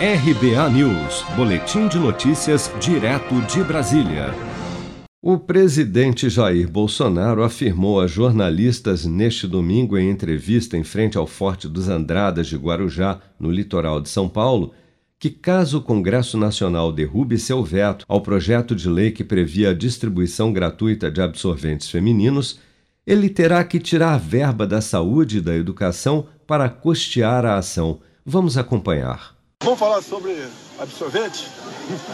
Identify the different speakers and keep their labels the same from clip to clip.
Speaker 1: RBA News, Boletim de Notícias, direto de Brasília. O presidente Jair Bolsonaro afirmou a jornalistas neste domingo, em entrevista em frente ao Forte dos Andradas de Guarujá, no litoral de São Paulo, que caso o Congresso Nacional derrube seu veto ao projeto de lei que previa a distribuição gratuita de absorventes femininos, ele terá que tirar verba da saúde e da educação para custear a ação. Vamos acompanhar.
Speaker 2: Vamos falar sobre absorvente?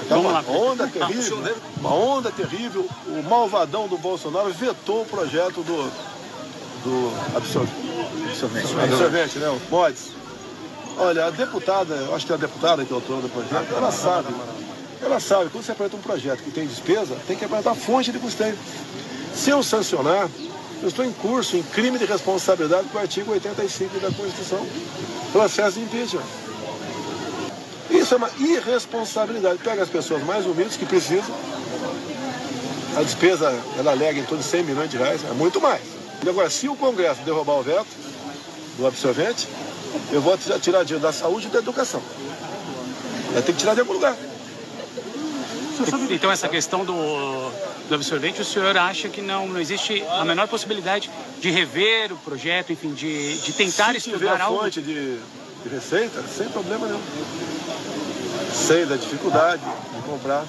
Speaker 2: Tá uma onda terrível, uma onda terrível. O malvadão do Bolsonaro vetou o projeto do, do absorvente. Absorvente, né? O mods. Olha, a deputada, acho que é a deputada que é autora do projeto, ela sabe, ela sabe, quando você apresenta um projeto que tem despesa, tem que apresentar fonte de custeio. Se eu sancionar, eu estou em curso em crime de responsabilidade com o artigo 85 da Constituição, processo de impeachment. Uma irresponsabilidade. Pega as pessoas mais humildes que precisam. A despesa, ela alega em torno de 100 milhões de reais, é muito mais. E agora, se o Congresso derrubar o veto do absorvente, eu vou tirar dinheiro da saúde e da educação. Eu tenho que tirar de algum lugar.
Speaker 3: Então essa questão do, do absorvente, o senhor acha que não, não existe a menor possibilidade de rever o projeto, enfim, de, de tentar
Speaker 2: Se
Speaker 3: estudar
Speaker 2: tiver
Speaker 3: algo?
Speaker 2: fonte de, de receita, sem problema nenhum. Sei da dificuldade de comprar.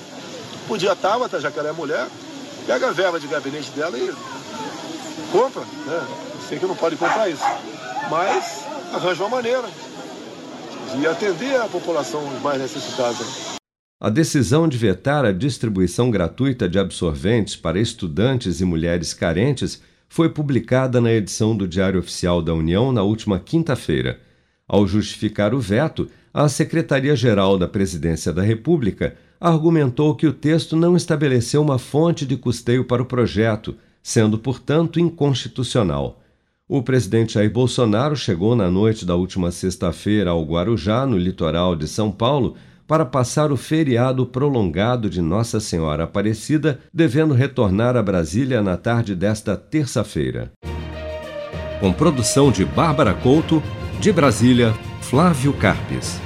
Speaker 2: Podia estar, tá, já que ela é mulher, pega a verba de gabinete dela e compra. Né? Sei que não pode comprar isso. Mas arranja uma maneira de atender a população mais necessitada.
Speaker 1: A decisão de vetar a distribuição gratuita de absorventes para estudantes e mulheres carentes foi publicada na edição do Diário Oficial da União na última quinta-feira. Ao justificar o veto, a Secretaria-Geral da Presidência da República argumentou que o texto não estabeleceu uma fonte de custeio para o projeto, sendo, portanto, inconstitucional. O presidente Jair Bolsonaro chegou na noite da última sexta-feira ao Guarujá, no litoral de São Paulo, para passar o feriado prolongado de Nossa Senhora Aparecida, devendo retornar a Brasília na tarde desta terça-feira. Com produção de Bárbara Couto, de Brasília, Flávio Carpes.